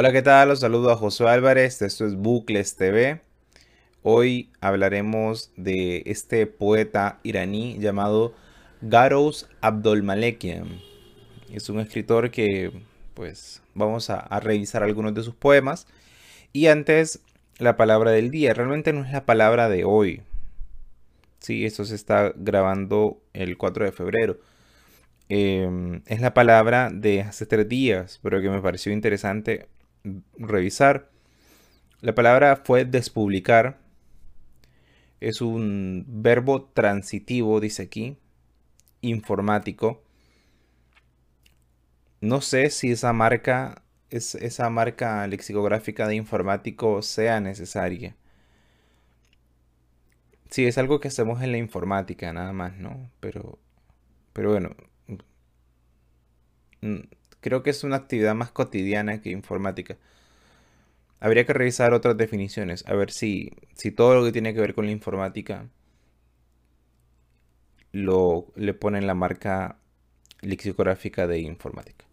Hola, ¿qué tal? Los saludo a Josué Álvarez, esto es Bucles TV. Hoy hablaremos de este poeta iraní llamado Garos Abdolmalekian. Es un escritor que, pues, vamos a, a revisar algunos de sus poemas. Y antes, la palabra del día. Realmente no es la palabra de hoy. Sí, esto se está grabando el 4 de febrero. Em, es la palabra de hace tres días, pero que me pareció interesante revisar. La palabra fue despublicar. Es un verbo transitivo, dice aquí, informático. No sé si esa marca, es, esa marca lexicográfica de informático sea necesaria. Sí, es algo que hacemos en la informática, nada más, ¿no? Pero, pero bueno, mm, creo que es una actividad más cotidiana que informática. Habría que revisar otras definiciones, a ver si, si todo lo que tiene que ver con la informática lo, le ponen la marca lexicográfica de informática.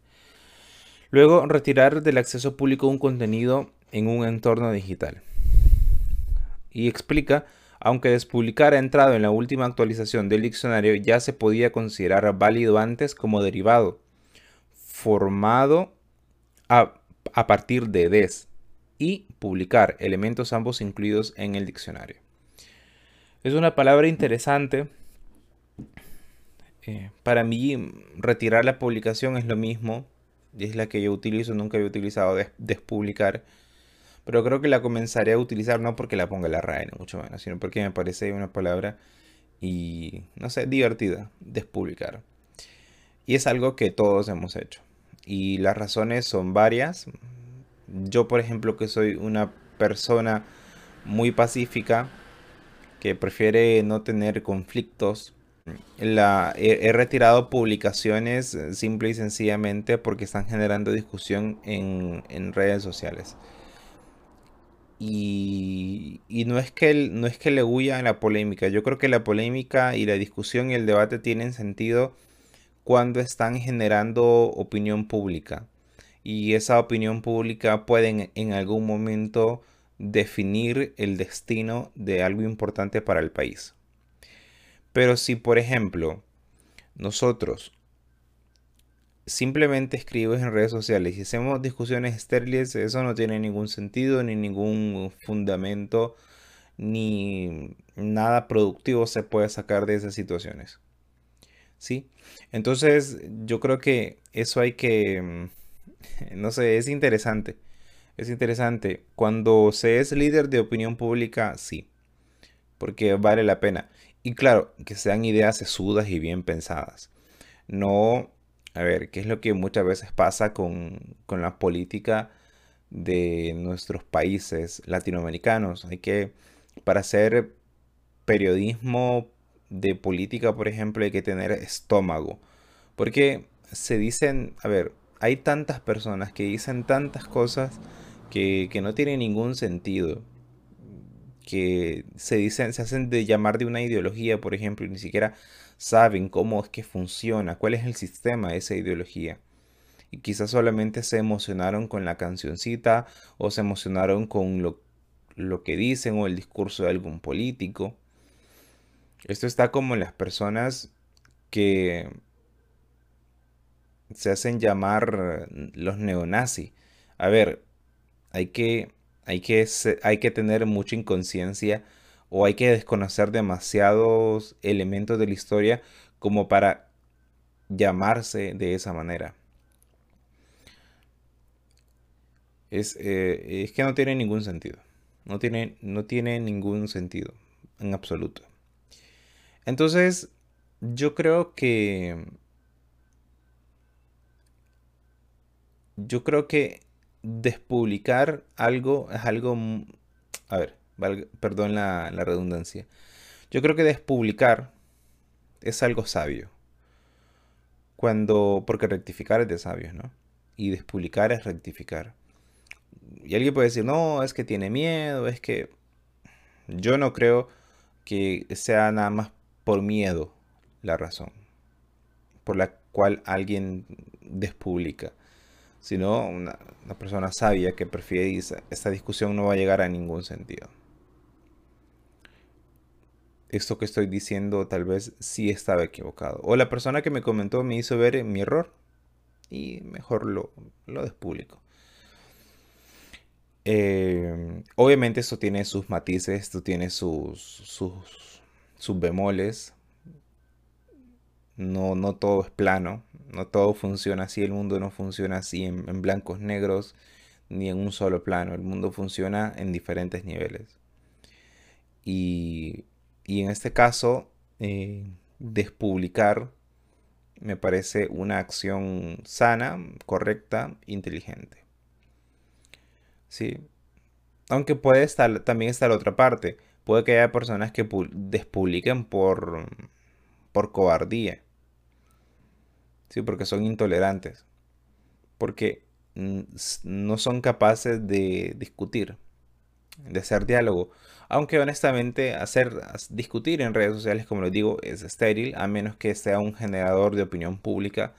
Luego, retirar del acceso público un contenido en un entorno digital. Y explica aunque despublicar ha entrado en la última actualización del diccionario, ya se podía considerar válido antes como derivado, formado a, partir de des, y publicar, elementos ambos incluidos en el diccionario. Es una palabra interesante. Eh, para mí, retirar la publicación es lo mismo, es la que yo utilizo, nunca había utilizado despublicar pero creo que la comenzaré a utilizar no porque la ponga la RAE, mucho menos, sino porque me parece una palabra y, no sé, divertida, despublicar. Y es algo que todos hemos hecho. Y las razones son varias. Yo, por ejemplo, que soy una persona muy pacífica, que prefiere no tener conflictos, la, he, retirado publicaciones simple y sencillamente porque están generando discusión en, en redes sociales. Y, no, es que no es que le huya a la polémica. Yo creo que la polémica y la discusión y el debate tienen sentido cuando están generando opinión pública. Y esa opinión pública puede en algún momento definir el destino de algo importante para el país. Pero si, por ejemplo, nosotros simplemente escribes en redes sociales y hacemos discusiones estériles, eso no tiene ningún sentido, ni ningún fundamento, ni nada productivo se puede sacar de esas situaciones. ¿Sí? Entonces, yo creo que eso hay que, mm, no sé, es interesante. Es interesante. Cuando se es líder de opinión pública, sí. Porque vale la pena. Y claro, que sean ideas sesudas y bien pensadas. No a ver, ¿qué es lo que muchas veces pasa con, la política de nuestros países latinoamericanos? Hay que, para hacer periodismo de política, por ejemplo, hay que tener estómago. Porque se dicen, a ver, hay tantas personas que dicen tantas cosas que, que no tienen ningún sentido. Que se dicen, se hacen de llamar de una ideología, por ejemplo, y ni siquiera saben cómo es que funciona, cuál es el sistema de esa ideología. Y quizás solamente se emocionaron con la cancioncita o se emocionaron con lo, lo que dicen o el discurso de algún político. Esto está como las personas que se hacen llamar los neonazis. A ver, hay que, hay que, hay que tener mucha inconsciencia o hay que desconocer demasiados elementos de la historia como para llamarse de esa manera. Es, eh, es que no tiene ningún sentido. No tiene, no tiene ningún sentido en absoluto. Entonces, yo creo que... Yo creo que despublicar algo es algo... A ver, perdón la, redundancia. Yo creo que despublicar es algo sabio. Cuando, porque rectificar es de sabios, ¿no? Y despublicar es rectificar. Y alguien puede decir, no, es que tiene miedo, es que yo no creo que sea nada más por miedo la razón por la cual alguien despublica, sino una, persona sabia que prefiere esta discusión no va a llegar a ningún sentido. Esto que estoy diciendo tal vez sí estaba equivocado. O la persona que me comentó me hizo ver mi error y mejor lo, lo despublico. Eh, obviamente esto tiene sus matices, esto tiene sus, sus, sus bemoles. No, no todo es plano, no todo funciona así, el mundo no funciona así en, blancos, negros, ni en un solo plano, el mundo funciona en diferentes niveles. Y, en este caso, eh, despublicar me parece una acción sana, correcta, inteligente. Sí. Aunque puede estar, también estar la otra parte. Puede que haya personas que despubliquen por, por cobardía. Sí, porque son intolerantes. Porque no son capaces de discutir, de hacer diálogo. Aunque honestamente hacer discutir en redes sociales, como les digo, es estéril, a menos que sea un generador de opinión pública.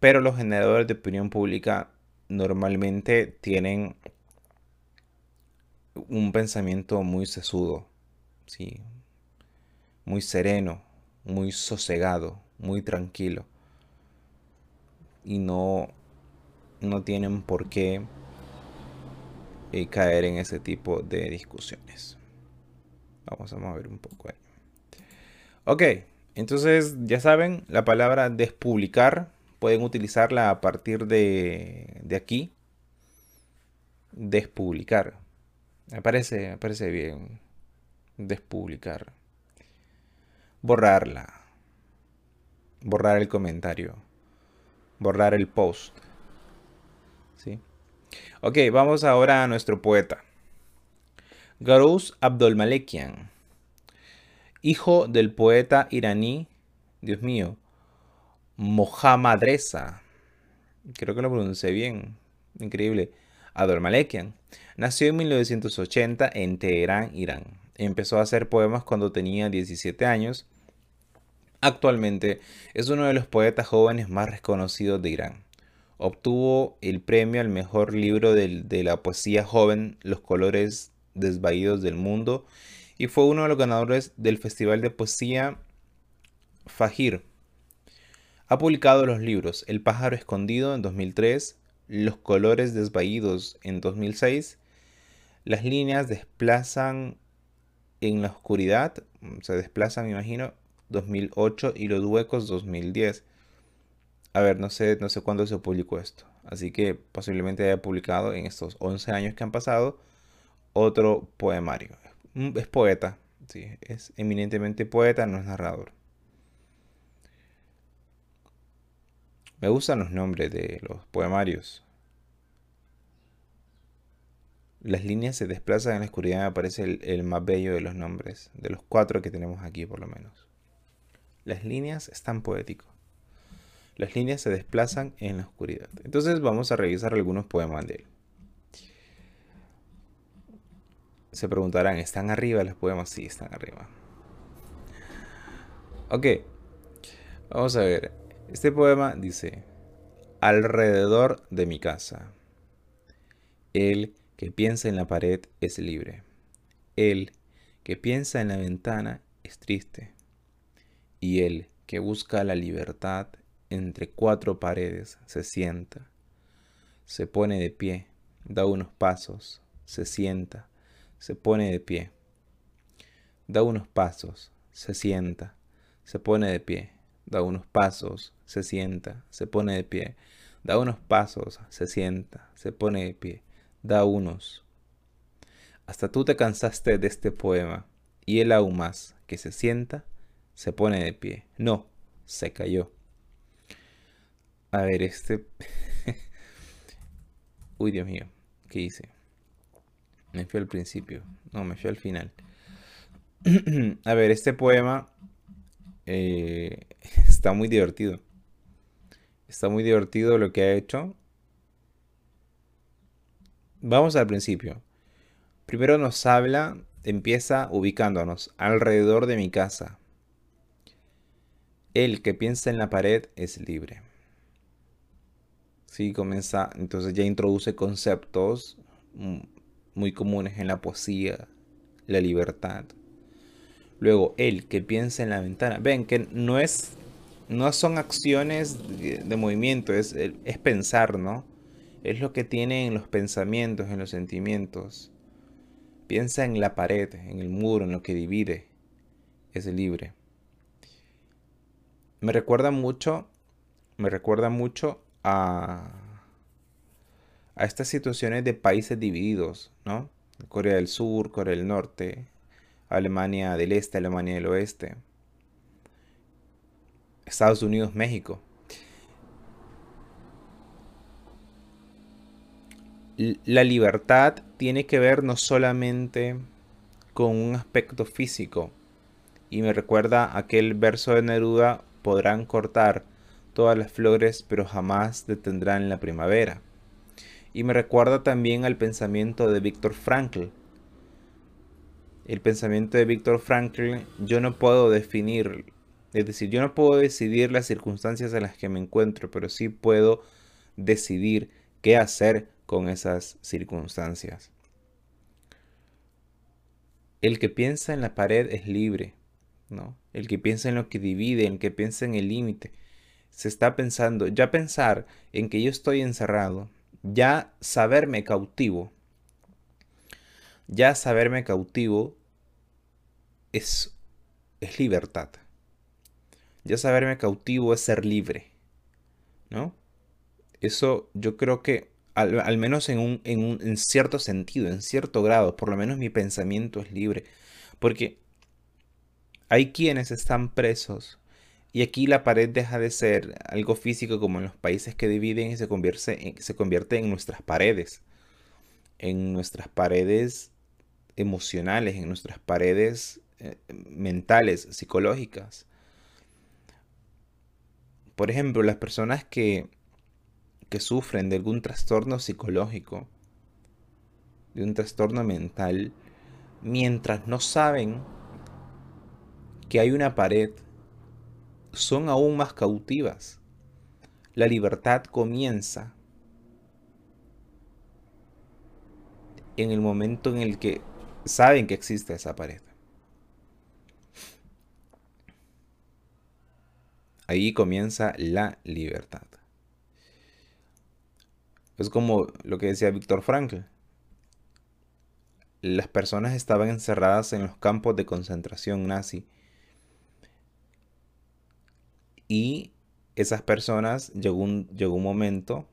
Pero los generadores de opinión pública normalmente tienen un pensamiento muy sesudo, ¿sí? muy sereno, muy sosegado, muy tranquilo. Y no, no tienen por qué eh, caer en ese tipo de discusiones. Vamos a mover un poco ahí. Ok, entonces ya saben, la palabra despublicar pueden utilizarla a partir de, de aquí. Despublicar. Me parece, me parece bien. Despublicar. Borrarla. Borrar el comentario. Borrar el post. ¿Sí? Ok, vamos ahora a nuestro poeta. Garous Abdolmalekian. Hijo del poeta iraní. Dios mío. Mohammadreza. Creo que lo pronuncié bien. Increíble. Adol Malekian. Nació en 1980 en Teherán, Irán. Empezó a hacer poemas cuando tenía 17 años. Actualmente es uno de los poetas jóvenes más reconocidos de Irán. Obtuvo el premio al mejor libro de la poesía joven Los colores desvaídos del mundo y fue uno de los ganadores del Festival de Poesía Fajir ha publicado los libros El pájaro escondido en 2003, Los colores desvaídos en 2006, Las líneas desplazan en la oscuridad, se desplazan, me imagino, 2008 y Los huecos 2010. A ver, no sé, no sé cuándo se publicó esto. Así que posiblemente haya publicado en estos 11 años que han pasado otro poemario. Es poeta, sí, es eminentemente poeta, no es narrador. Me gustan los nombres de los poemarios. Las líneas se desplazan en la oscuridad, me parece el, más bello de los nombres, de los cuatro que tenemos aquí por lo menos. Las líneas están poéticos. Las líneas se desplazan en la oscuridad. Entonces vamos a revisar algunos poemas de él. Se preguntarán, ¿están arriba los poemas? Sí, están arriba. Ok. Vamos a ver. Este poema dice, alrededor de mi casa. El que piensa en la pared es libre. El que piensa en la ventana es triste. Y el que busca la libertad entre cuatro paredes se sienta. Se pone de pie, da unos pasos, se sienta, se pone de pie. Da unos pasos, se sienta, se pone de pie da unos pasos, se sienta, se pone de pie, da unos pasos, se sienta, se pone de pie, da unos. Hasta tú te cansaste de este poema, y él aún más, que se sienta, se pone de pie. No, se cayó. A ver, este... Uy, Dios mío, ¿qué hice? Me fui al principio, no, me fui al final. A ver, este poema eh, está muy divertido. Está muy divertido lo que ha hecho. Vamos al principio. Primero nos habla, empieza ubicándonos alrededor de mi casa. El que piensa en la pared es libre. Sí, comienza, entonces ya introduce conceptos mm, muy comunes en la poesía, la libertad. Luego, el que piensa en la ventana. Ven que no es, no son acciones de, movimiento, es, es pensar, ¿no? Es lo que tiene en los pensamientos, en los sentimientos. Piensa en la pared, en el muro, en lo que divide. Es libre. Me recuerda mucho, me recuerda mucho a, a estas situaciones de países divididos, ¿no? Corea del Sur, Corea del Norte, Alemania del Este, Alemania del Oeste, Estados Unidos, México. La libertad tiene que ver no solamente con un aspecto físico, y me recuerda aquel verso de Neruda, podrán cortar todas las flores, pero jamás detendrán la primavera. Y me recuerda también al pensamiento de Víctor Frankl. El pensamiento de Víctor Frankl, yo no puedo definir, es decir, yo no puedo decidir las circunstancias en las que me encuentro, pero sí puedo decidir qué hacer con esas circunstancias. El que piensa en la pared es libre, ¿no? El que piensa en lo que divide, el que piensa en el límite se está pensando, ya pensar en que yo estoy encerrado, ya saberme cautivo, ya saberme cautivo es, es libertad. Ya saberme cautivo es ser libre, ¿no? Eso yo creo que al, menos en un, en un en cierto sentido, en cierto grado, por lo menos mi pensamiento es libre. Porque hay quienes están presos y aquí la pared deja de ser algo físico como en los países que dividen y se convierte en, se convierte en nuestras paredes. En nuestras paredes emocionales, en nuestras paredes eh, mentales, psicológicas. Por ejemplo, las personas que, que sufren de algún trastorno psicológico, de un trastorno mental, mientras no saben que hay una pared son aún más cautivas. La libertad comienza en el momento en el que saben que existe esa pared. Ahí comienza la libertad. Es como lo que decía Víctor Frankl. Las personas estaban encerradas en los campos de concentración nazi y esas personas llegó un, llegó un momento,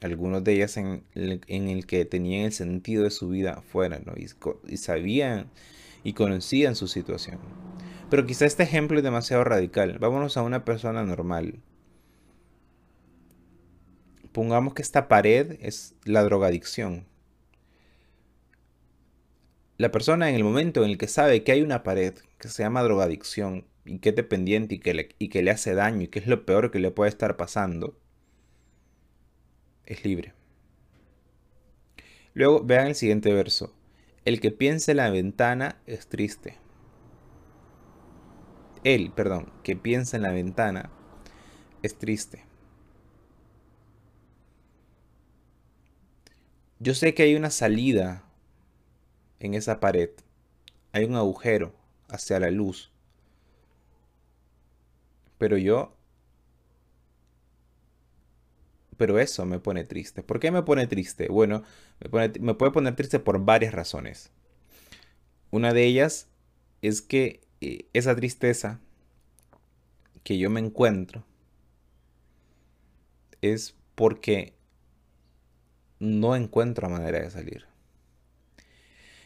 algunos de ellas en, el que tenían el sentido de su vida fuera, ¿no? y, sabían y conocían su situación. Pero quizá este ejemplo es demasiado radical. Vámonos a una persona normal. Pongamos que esta pared es la drogadicción. La persona en el momento en el que sabe que hay una pared que se llama drogadicción, y que es dependiente y que, le, y que le hace daño y que es lo peor que le puede estar pasando, es libre. Luego vean el siguiente verso. El que piensa en la ventana es triste. Él, perdón, que piensa en la ventana es triste. Yo sé que hay una salida en esa pared. Hay un agujero hacia la luz. Pero yo... Pero eso me pone triste. ¿Por qué me pone triste? Bueno, me, puede poner triste por varias razones. Una de ellas es que eh, esa tristeza que yo me encuentro es porque no encuentro manera de salir.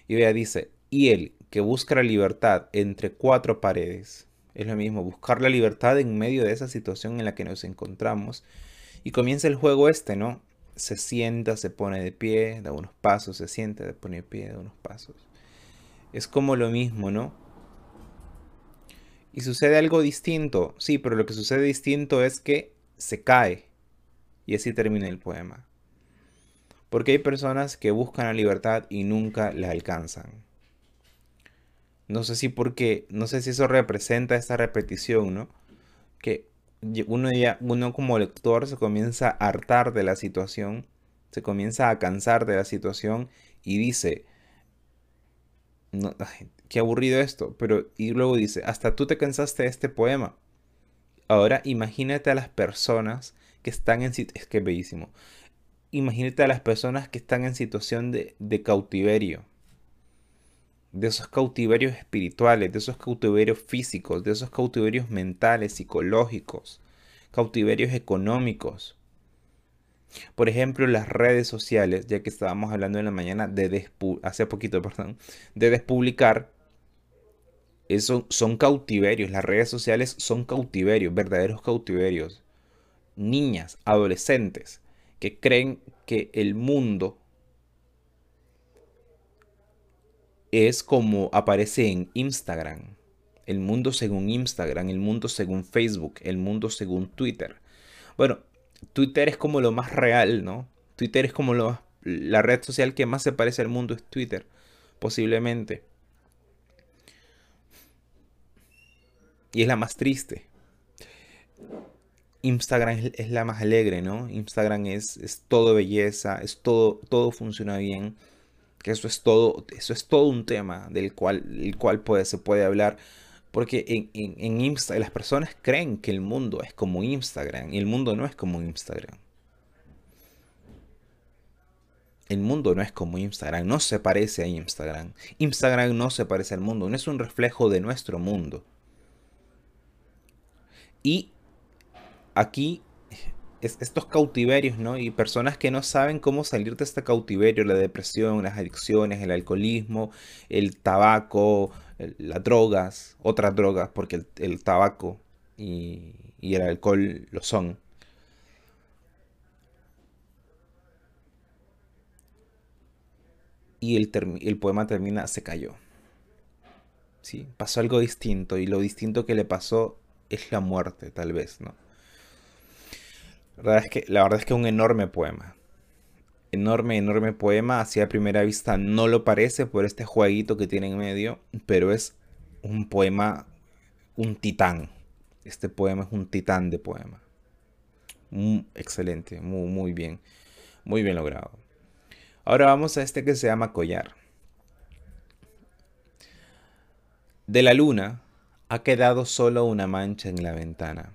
Y vea, dice, y él que busca la libertad entre cuatro paredes es lo mismo, buscar la libertad en medio de esa situación en la que nos encontramos. Y comienza el juego este, ¿no? Se sienta, se pone de pie, da unos pasos, se sienta, se pone de pie, da unos pasos. Es como lo mismo, ¿no? Y sucede algo distinto, sí, pero lo que sucede distinto es que se cae. Y así termina el poema. Porque hay personas que buscan la libertad y nunca la alcanzan. No sé si porque, no sé si eso representa esta repetición, ¿no? Que uno, ya, uno como lector se comienza a hartar de la situación, se comienza a cansar de la situación y dice, no, qué aburrido esto, pero y luego dice, hasta tú te cansaste de este poema. Ahora imagínate a las personas que están en es que bellísimo. Imagínate a las personas que están en situación de, cautiverio. De esos cautiverios espirituales, de esos cautiverios físicos, de esos cautiverios mentales, psicológicos, cautiverios económicos. Por ejemplo, las redes sociales, ya que estábamos hablando en la mañana de hace poquito, perdón, de despublicar, eso son cautiverios, las redes sociales son cautiverios, verdaderos cautiverios. Niñas, adolescentes que creen que el mundo es como aparece en Instagram. El mundo según Instagram, el mundo según Facebook, el mundo según Twitter. Bueno, Twitter es como lo más real, ¿no? Twitter es como lo, la red social que más se parece al mundo es Twitter, posiblemente. Y es la más triste. Instagram es, la más alegre, ¿no? Instagram es, es todo belleza, es todo, todo funciona bien. Que eso es todo, eso es todo un tema del cual, el cual se puede hablar porque en, en, Instagram las personas creen que el mundo es como Instagram y el mundo no es como Instagram. El mundo no es como Instagram, no se parece a Instagram. Instagram no se parece al mundo, no es un reflejo de nuestro mundo. Y aquí estos cautiverios, ¿no? Y personas que no saben cómo salir de este cautiverio, la depresión, las adicciones, el alcoholismo, el tabaco, las drogas, otras drogas, porque el, tabaco y, el alcohol lo son. Y el, el poema termina, se cayó. ¿Sí? Pasó algo distinto y lo distinto que le pasó es la muerte, tal vez, ¿no? La verdad es que, la verdad es que un enorme poema. Enorme, enorme poema. Así a primera vista no lo parece por este jueguito que tiene en medio, pero es un poema, un titán. Este poema es un titán de poema. excelente, muy, muy bien. Muy bien logrado. Ahora vamos a este que se llama Collar. De la luna ha quedado solo una mancha en la ventana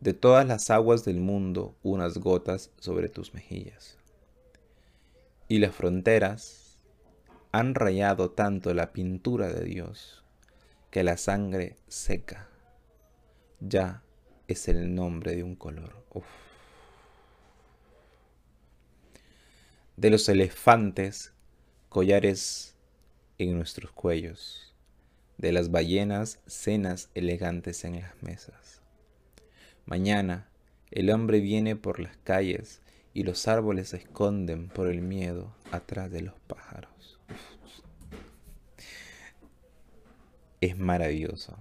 de todas las aguas del mundo unas gotas sobre tus mejillas. Y las fronteras han rayado tanto la pintura de Dios que la sangre seca ya es el nombre de un color. De los elefantes, collares en nuestros cuellos. De las ballenas, cenas elegantes en las mesas Mañana el hombre viene por las calles y los árboles se esconden por el miedo atrás de los pájaros. Es maravilloso.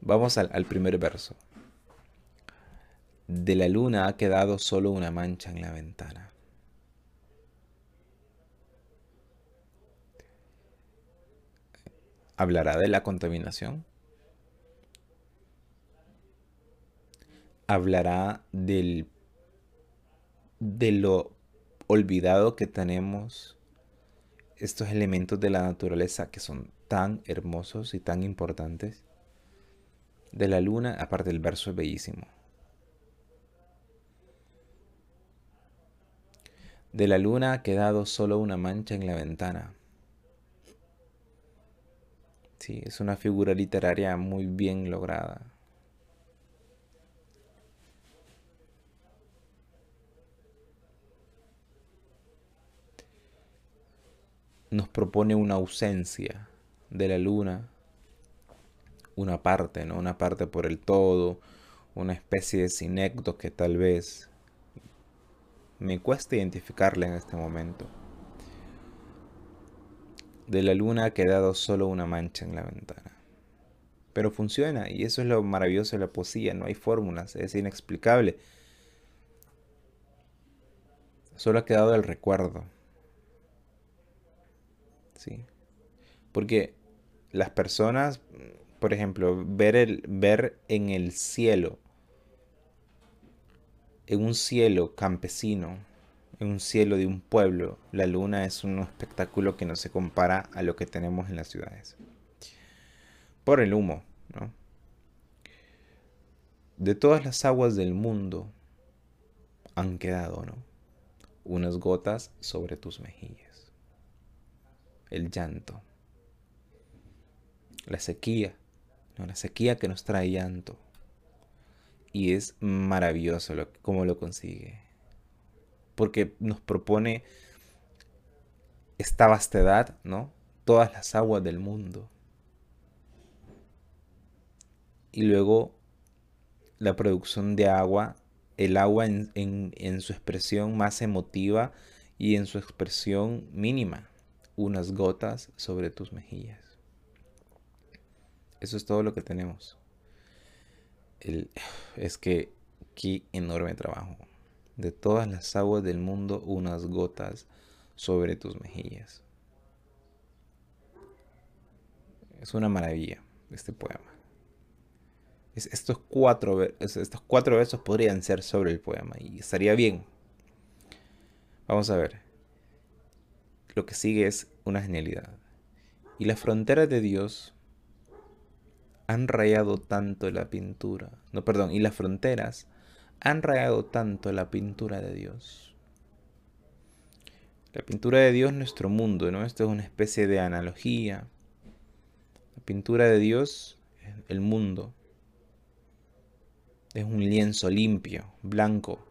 Vamos al, al, primer verso. De la luna ha quedado solo una mancha en la ventana. ¿Hablará de la contaminación? Hablará del, de lo olvidado que tenemos estos elementos de la naturaleza que son tan hermosos y tan importantes. De la luna, aparte el verso es bellísimo. De la luna ha quedado solo una mancha en la ventana. Sí, es una figura literaria muy bien lograda. Nos propone una ausencia de la luna, una parte, ¿no? Una parte por el todo, una especie de sinécdo que tal vez me cuesta identificarle en este momento. De la luna ha quedado solo una mancha en la ventana. Pero funciona y eso es lo maravilloso de la poesía, no hay fórmulas, es inexplicable. Solo ha quedado el recuerdo. ¿Sí? Porque las personas, por ejemplo, ver, el, ver en el cielo, en un cielo campesino, en un cielo de un pueblo, la luna es un espectáculo que no se compara a lo que tenemos en las ciudades. Por el humo, ¿no? De todas las aguas del mundo han quedado, ¿no? Unas gotas sobre tus mejillas. El llanto. La sequía, ¿no? La sequía que nos trae llanto. Y es maravilloso lo, cómo lo consigue porque nos propone esta vastedad, ¿no? Todas las aguas del mundo. Y luego la producción de agua, el agua en, su expresión más emotiva y en su expresión mínima, unas gotas sobre tus mejillas. Eso es todo lo que tenemos. es que qué enorme trabajo de todas las aguas del mundo unas gotas sobre tus mejillas. Es una maravilla este poema. estos, cuatro, versos podrían ser sobre el poema y estaría bien. Vamos a ver. Lo que sigue es una genialidad. Y las fronteras de Dios han rayado tanto la pintura. No, perdón. Y las fronteras han rayado tanto la pintura de Dios. La pintura de Dios es nuestro mundo, ¿no? Esto es una especie de analogía. La pintura de Dios, el mundo, es un lienzo limpio, blanco,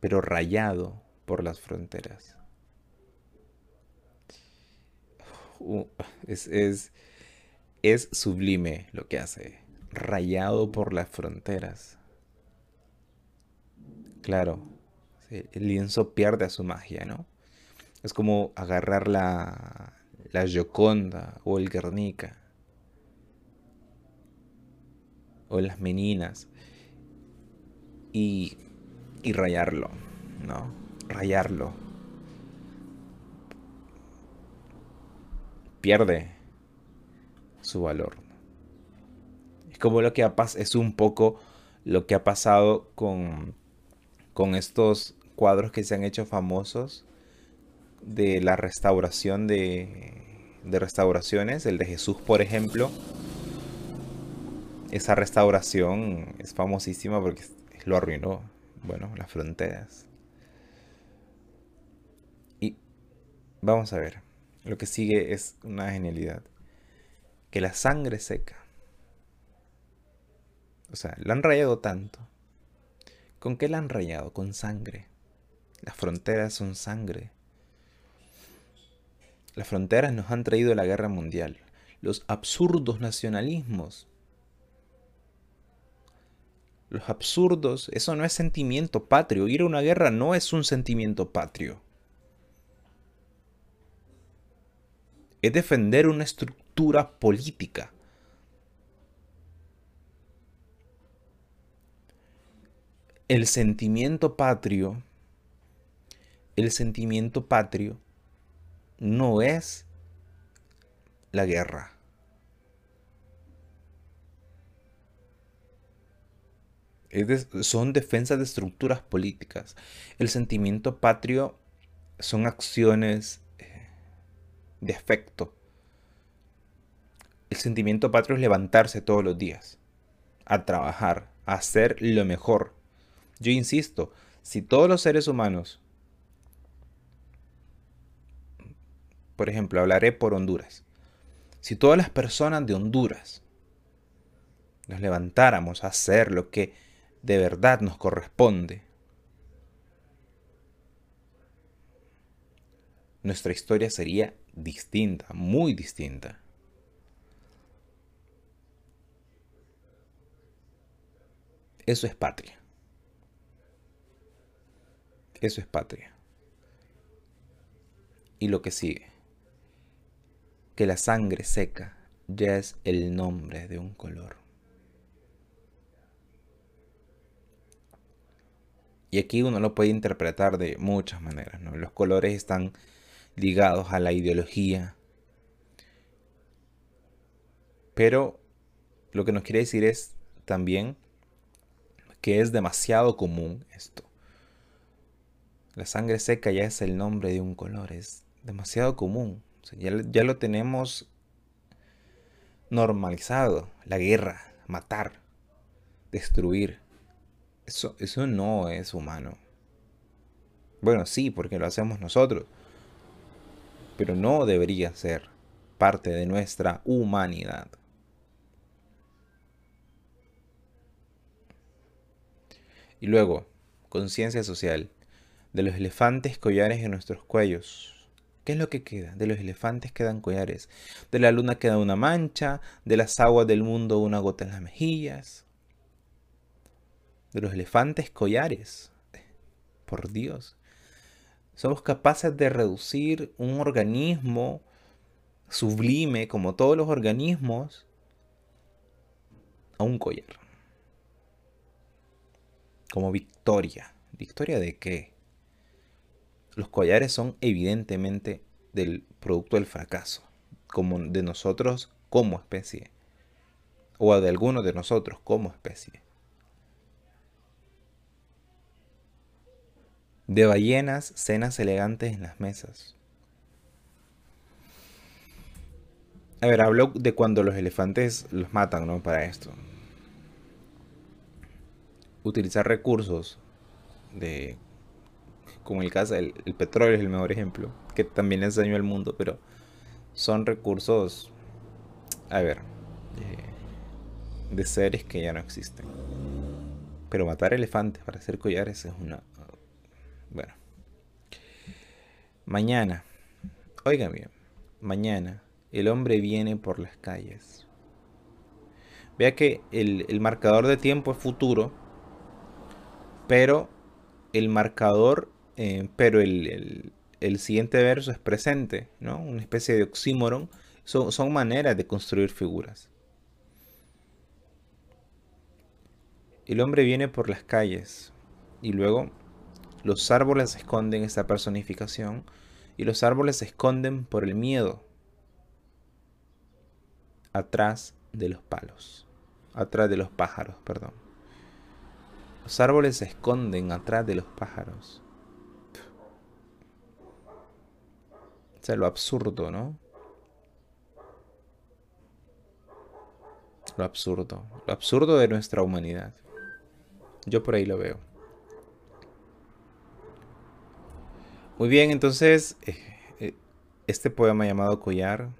pero rayado por las fronteras. Uh, es, es, es sublime lo que hace rayado por las fronteras. Claro, el lienzo pierde su magia, ¿no? Es como agarrar la, la Gioconda o el Guernica o las meninas y, y rayarlo, ¿no? Rayarlo. Pierde su valor como lo que ha es un poco lo que ha pasado con, con estos cuadros que se han hecho famosos de la restauración de restauraciones, el de Jesús por ejemplo. Esa restauración es famosísima porque lo arruinó, bueno, las fronteras. Vamos a ver, lo que sigue es una genialidad. Que la sangre seca o sea, la han rayado tanto. ¿Con qué la han rayado? Con sangre. Las fronteras son sangre. Las fronteras nos han traído la guerra mundial. Los absurdos nacionalismos. Los absurdos, eso no es sentimiento patrio. Ir a una guerra no es un sentimiento patrio. Es defender una estructura política. el sentimiento patrio, el sentimiento patrio no es la guerra. son defensas de estructuras políticas. El sentimiento patrio son acciones de afecto. El sentimiento patrio es levantarse todos los días, a trabajar, a hacer lo mejor, yo insisto, si todos los seres humanos, por ejemplo, hablaré por Honduras, si todas las personas de Honduras nos levantáramos a hacer lo que de verdad nos corresponde, nuestra historia sería distinta, muy distinta. Eso es patria. Eso es patria. Y lo que sigue. Que la sangre seca ya es el nombre de un color. Y aquí uno lo puede interpretar de muchas maneras. ¿no? Los colores están ligados a la ideología, Pero lo que nos quiere decir es también que es demasiado común esto. La sangre seca ya es el nombre de un color, es demasiado común. ya, ya lo tenemos normalizado. La guerra, matar, destruir. Eso, eso no es humano. Bueno, sí, porque lo hacemos nosotros. Pero no debería ser parte de nuestra humanidad. Y luego, conciencia social. De los elefantes collares en nuestros cuellos. ¿Qué es lo que queda? De los elefantes quedan collares. De la luna queda una mancha. De las aguas del mundo una gota en las mejillas. De los elefantes collares. Por Dios. Somos capaces de reducir un organismo sublime, como todos los organismos, a un collar. Como victoria. ¿Victoria de qué? Los collares son evidentemente del producto del fracaso, como de nosotros como especie, o de algunos de nosotros como especie. De ballenas, cenas elegantes en las mesas. A ver, hablo de cuando los elefantes los matan, ¿no? Para esto. Utilizar recursos de... Como el caso, el, petróleo es el mejor ejemplo, que también les daño al mundo, pero son recursos, a ver, de seres que ya no existen. Pero matar elefantes para hacer collares es una... Bueno. Mañana, oigan bien, mañana el hombre viene por las calles. Vea que el, marcador de tiempo es futuro, pero el marcador, eh, pero el, siguiente verso es presente, ¿no? Una especie de oxímoron. Son, son maneras de construir figuras. El hombre viene por las calles y luego los árboles esconden esa personificación y los árboles se esconden por el miedo atrás de los palos, atrás de los pájaros, perdón. Los árboles se esconden atrás de los pájaros. O sea, lo absurdo, ¿no? Lo absurdo, lo absurdo de nuestra humanidad. Yo por ahí lo veo. Muy bien, entonces, eh, eh, este poema llamado Collar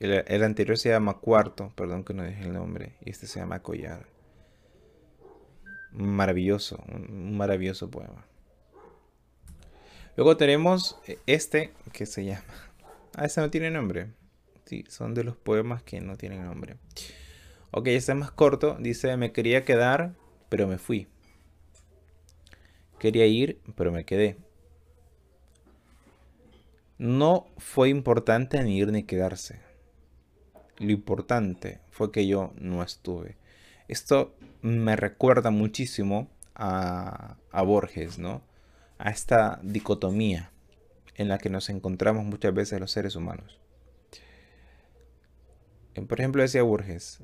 el, anterior se llama Cuarto, perdón que no dije el nombre, y este se llama Collar. Maravilloso, un maravilloso poema. Luego tenemos este que se llama... Ah, este no tiene nombre. Sí, son de los poemas que no tienen nombre. Ok, este es más corto. Dice, me quería quedar, pero me fui. Quería ir, pero me quedé. No fue importante ni ir ni quedarse. Lo importante fue que yo no estuve. Esto me recuerda muchísimo a, Borges, ¿no? A esta dicotomía en la que nos encontramos muchas veces los seres humanos. Eh, por ejemplo, decía Borges,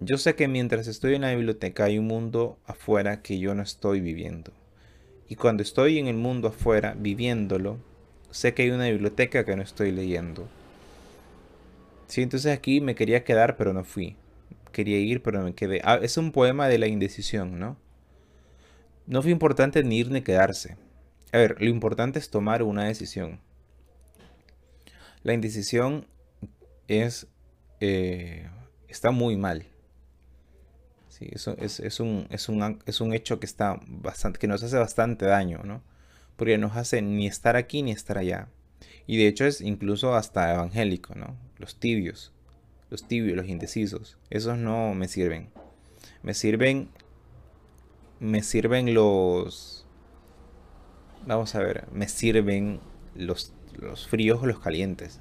yo sé que mientras estoy en la biblioteca hay un mundo afuera que yo no estoy viviendo. Y cuando estoy en el mundo afuera viviéndolo, sé que hay una biblioteca que no estoy leyendo. Sí, entonces aquí me quería quedar, pero no fui. Quería ir, pero me quedé. Ah, es un poema de la indecisión, ¿no? No fue importante ni ir ni quedarse. A ver, lo importante es tomar una decisión. La indecisión es... Eh, está muy mal. Sí, eso es, un, es, un, es un hecho que, está bastante, que nos hace bastante daño, ¿no? Porque nos hace ni estar aquí ni estar allá. Y de hecho es incluso hasta evangélico, ¿no? Los tibios, los tibios, los indecisos, esos no me sirven. Me sirven, me sirven los, vamos a ver, me sirven los, los fríos o los calientes.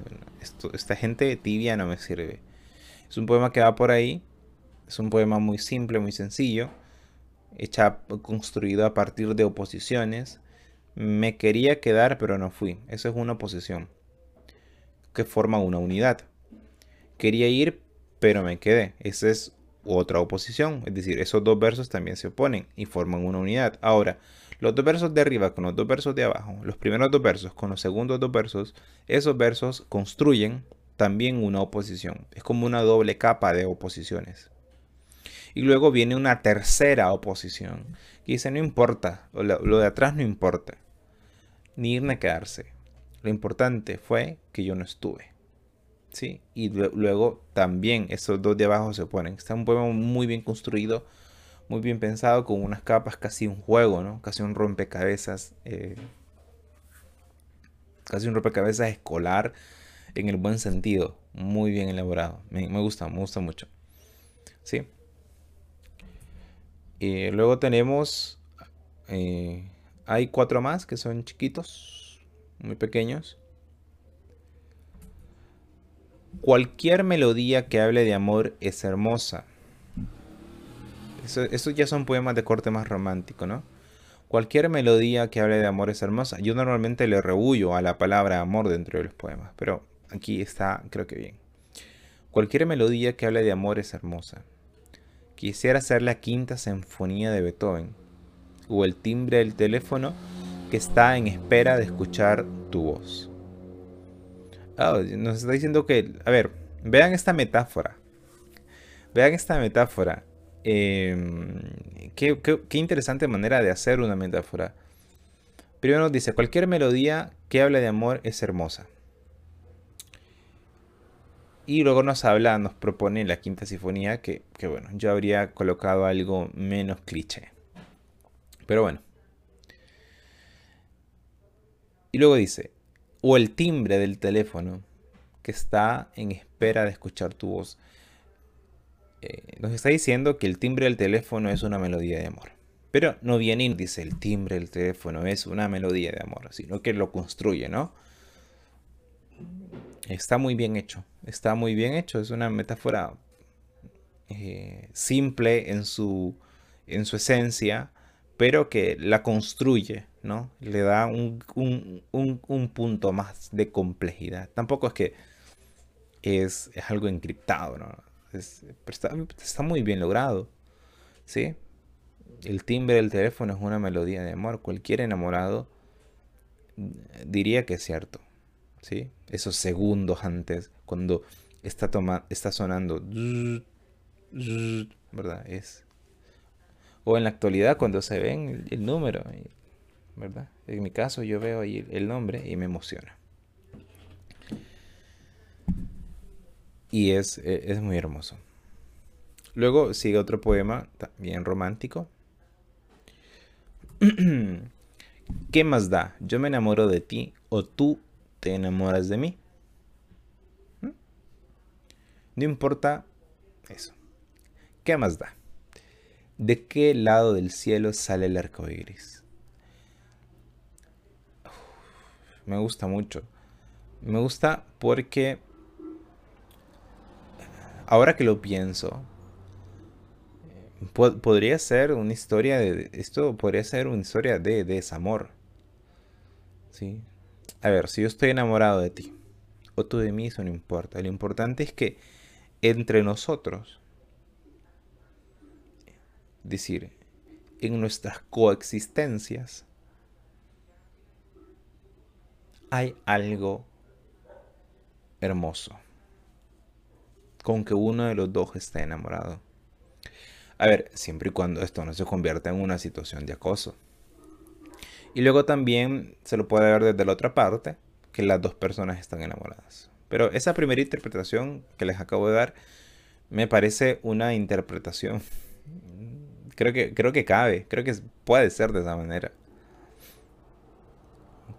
esta gente tibia no me sirve. Es un poema que va por ahí, es un poema muy simple, muy sencillo, hecha, construido a partir de oposiciones, me quería quedar pero no fui. Eso es una oposición que forma una unidad. Quería ir, pero me quedé. Esa es otra oposición. Es decir, esos dos versos también se oponen y forman una unidad. Ahora, los dos versos de arriba con los dos versos de abajo, los primeros dos versos con los segundos dos versos, esos versos construyen también una oposición. Es como una doble capa de oposiciones. Y luego viene una tercera oposición. Que dice, no importa, lo, de atrás no importa. Ni ir ni quedarse. Lo importante fue que yo no estuve. ¿Sí? Y luego también esos dos de abajo se ponen. Está un poema muy bien construido, muy bien pensado, con unas capas casi un juego, ¿no? Casi un rompecabezas. Eh, casi un rompecabezas escolar en el buen sentido. Muy bien elaborado. Me, gusta, me gusta mucho. ¿Sí? Y luego tenemos... Eh, hay cuatro más que son chiquitos, muy pequeños. Cualquier melodía que hable de amor es hermosa. Eso, ya son poemas de corte más romántico, ¿no? Cualquier melodía que hable de amor es hermosa. Yo normalmente le rehuyo a la palabra amor dentro de los poemas, pero aquí está, creo que bien. Cualquier melodía que hable de amor es hermosa. Quisiera ser la quinta sinfonía de Beethoven, o el timbre del teléfono que está en espera de escuchar tu voz. Ah, nos está diciendo que, a ver, vean esta metáfora. Vean esta metáfora. Em, qué, qué, interesante manera de hacer una metáfora. Primero nos dice, cualquier melodía que hable de amor es hermosa. Y luego nos habla, nos propone la quinta sinfonía, que, que bueno, yo habría colocado algo menos cliché. Pero bueno. Y luego dice, o el timbre del teléfono que está en espera de escuchar tu voz. Eh, nos está diciendo que el timbre del teléfono es una melodía de amor. Pero no viene dice el timbre del teléfono es una melodía de amor, sino que lo construye, ¿no? Está muy bien hecho, está muy bien hecho, es una metáfora eh, simple en su, en su esencia, pero que la construye, ¿no? Le da un, punto más de complejidad. Tampoco es que es, algo encriptado, ¿no? está, muy bien logrado, ¿sí? El timbre del teléfono es una melodía de amor. Cualquier enamorado diría que es cierto, ¿sí? Esos segundos antes, cuando está, toma, está sonando, ¿verdad? Es o en la actualidad cuando se ven el, número, ¿verdad? En mi caso yo veo ahí el nombre y me emociona. Y es, e, es muy hermoso. Luego sigue otro poema, también romántico. ¿Qué más da? Yo me enamoro de ti o tú te enamoras de mí. ¿Mm? No importa eso. ¿Qué más da? ¿De qué lado del cielo sale el arco iris? Me gusta mucho. Me gusta porque ahora que lo pienso, podría ser una historia de esto podría ser una historia de, desamor. ¿Sí? A ver, si yo estoy enamorado de ti o tú de mí, eso no importa. Lo importante es que entre nosotros decir, en nuestras coexistencias hay algo hermoso con que uno de los dos esté enamorado. A ver, siempre y cuando esto no se convierta en una situación de acoso. Y luego también se lo puede ver desde la otra parte, que las dos personas están enamoradas. Pero esa primera interpretación que les acabo de dar me parece una interpretación Creo que, creo que cabe, creo que puede ser de esa manera.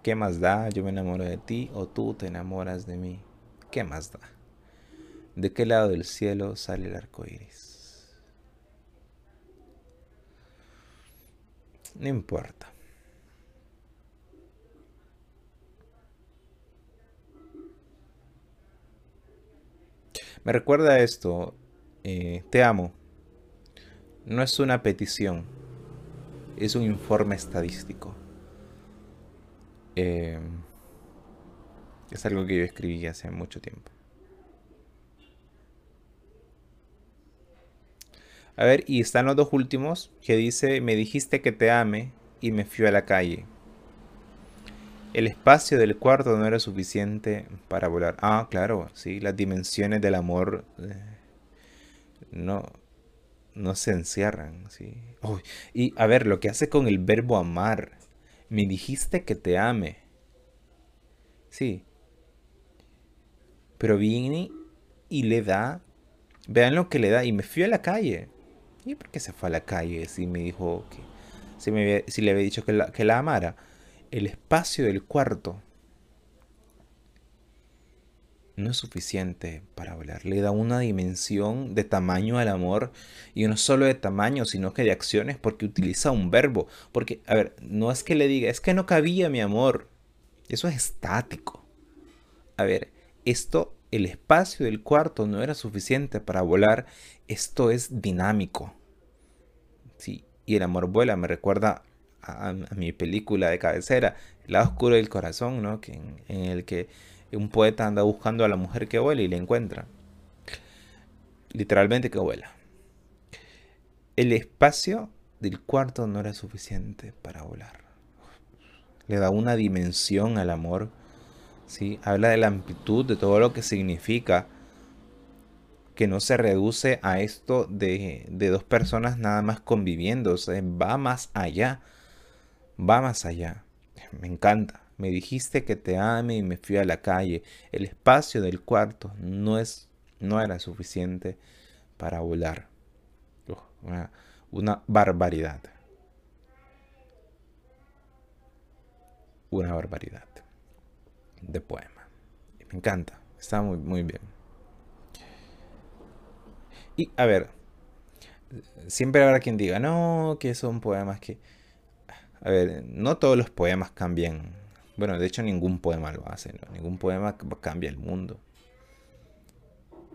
¿Qué más da? Yo me enamoro de ti o tú te enamoras de mí. ¿Qué más da? ¿De qué lado del cielo sale el arco iris? No importa. Me recuerda esto, eh, te amo. No es una petición, es un informe estadístico. Eh, es algo que yo escribí hace mucho tiempo. A ver, y están los dos últimos que dice, me dijiste que te ame y me fui a la calle. El espacio del cuarto no era suficiente para volar. Ah, claro, sí, las dimensiones del amor eh, no, no se encierran, sí. y a ver, lo que hace con el verbo amar. Me dijiste que te ame. Sí. Pero viene y le da. Vean lo que le da. Y me fui a la calle. ¿Y por qué se fue a la calle si me dijo que... Si, me, si le había dicho que la, que la amara? El espacio del cuarto no es suficiente para volar. Le da una dimensión de tamaño al amor. Y no solo de tamaño, sino que de acciones, porque utiliza un verbo. Porque, a ver, no es que le diga, es que no cabía mi amor. Eso es estático. A ver, esto el espacio del cuarto no era suficiente para volar, esto es dinámico. Sí, y el amor vuela me recuerda a, mi película de cabecera, El lado oscuro del corazón, ¿no? Que en, el que un poeta anda buscando a la mujer que vuela y la encuentra. Literalmente que vuela. El espacio del cuarto no era suficiente para volar. Le da una dimensión al amor ¿sí? Habla de la amplitud, de todo lo que significa que no se reduce a esto de, dos personas nada más conviviendo, va más allá, va más allá. Me encanta. Me dijiste que te ame y me fui a la calle. El espacio del cuarto no, es, no era suficiente para volar. una, una barbaridad. Una barbaridad de poema. Me encanta, está muy, muy bien. Y a ver, siempre habrá quien diga, no, que son poemas que... A ver, no todos los poemas cambian. Bueno, de hecho ningún poema lo hace, ningún poema cambia el mundo.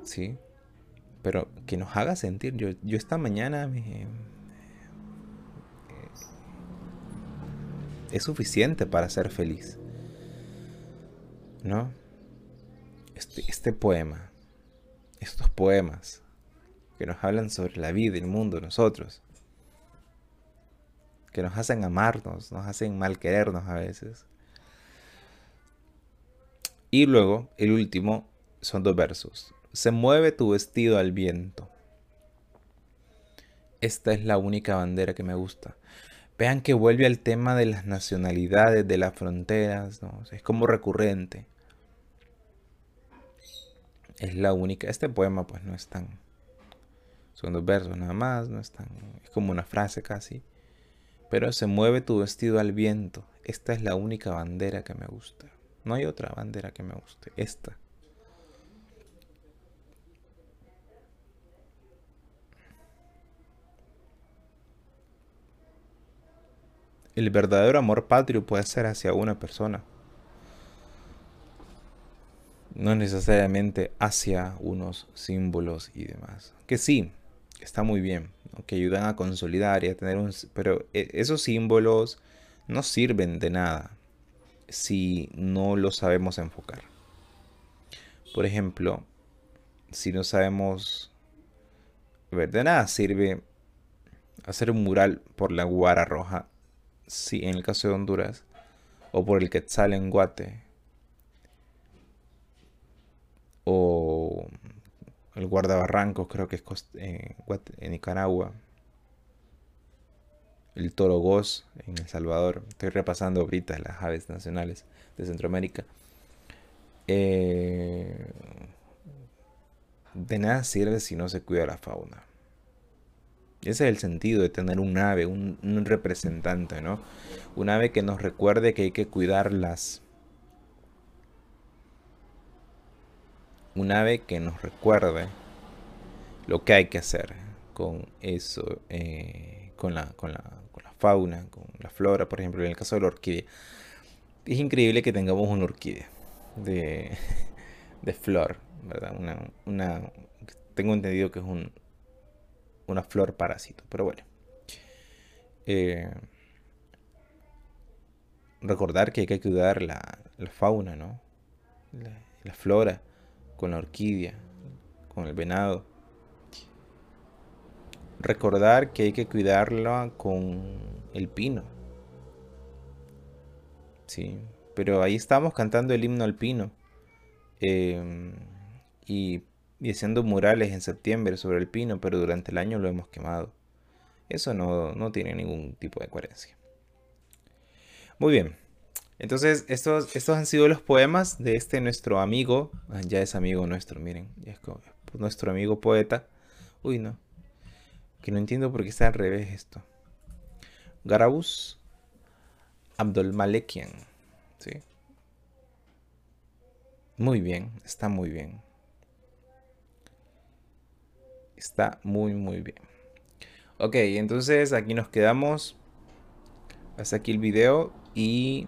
¿Sí? Pero que nos haga sentir. Yo, yo esta mañana me... Eh, es suficiente para ser feliz. ¿no? Este, este, poema, estos poemas que nos hablan sobre la vida, el mundo, nosotros, que nos hacen amarnos, nos hacen mal querernos a veces. Y luego, el último, son dos versos. Se mueve tu vestido al viento. Esta es la única bandera que me gusta. Vean que vuelve al tema de las nacionalidades, de las fronteras, es como recurrente es la única. Este poema pues no es tan... Son dos versos nada más, no es tan... Es como una frase casi. Pero se mueve tu vestido al viento. Esta es la única bandera que me gusta. No hay otra bandera que me guste. Esta. El verdadero amor patrio puede ser hacia una persona no necesariamente hacia unos símbolos y demás. Que sí, está muy bien, que ayudan a consolidar y a tener un... Pero e, esos símbolos no sirven de nada si no lo sabemos enfocar. Por ejemplo, si no sabemos... ver, de nada sirve hacer un mural por la Guara Roja, si en el caso de Honduras, o por el Quetzal en Guate, o el guardabarrancos, creo que es eh, en Nicaragua, el toro goz en El Salvador. Estoy repasando ahorita las aves nacionales de Centroamérica. Eh, de nada sirve si no se cuida la fauna. Ese es el sentido de tener un ave, un, un representante, ¿no? Un ave que nos recuerde que hay que cuidarlas un ave que nos recuerde lo que hay que hacer con eso, eh, con, la, con, la, fauna, con la flora, por ejemplo, en el caso de la orquídea. Es increíble que tengamos una orquídea de, flor, ¿verdad? Tengo entendido que es un, una flor parásito, pero bueno. Eh, recordar que hay que cuidar la, fauna, ¿no? la flora con la orquídea, con el venado. recordar que hay que cuidarla con el pino. Sí, pero ahí estamos cantando el himno al pino. Em, y, y haciendo murales en septiembre sobre el pino, pero durante el año lo hemos quemado. Eso no, no tiene ningún tipo de coherencia. Muy bien. Entonces, estos, estos han sido los poemas de este nuestro amigo. Ah, ya es amigo nuestro, miren. Es nuestro amigo poeta. Uy, no. Que no entiendo por qué está al revés esto. Garabus Abdul Malekian. ¿Sí? Muy bien, está muy bien. Está muy, muy bien. Ok, entonces aquí nos quedamos. Hasta aquí el video y